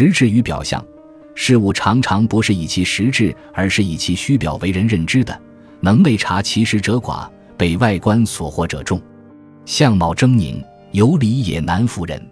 实质与表象，事物常常不是以其实质，而是以其虚表为人认知的。能内察其实者寡，被外观所惑者众。相貌狰狞，有理也难服人。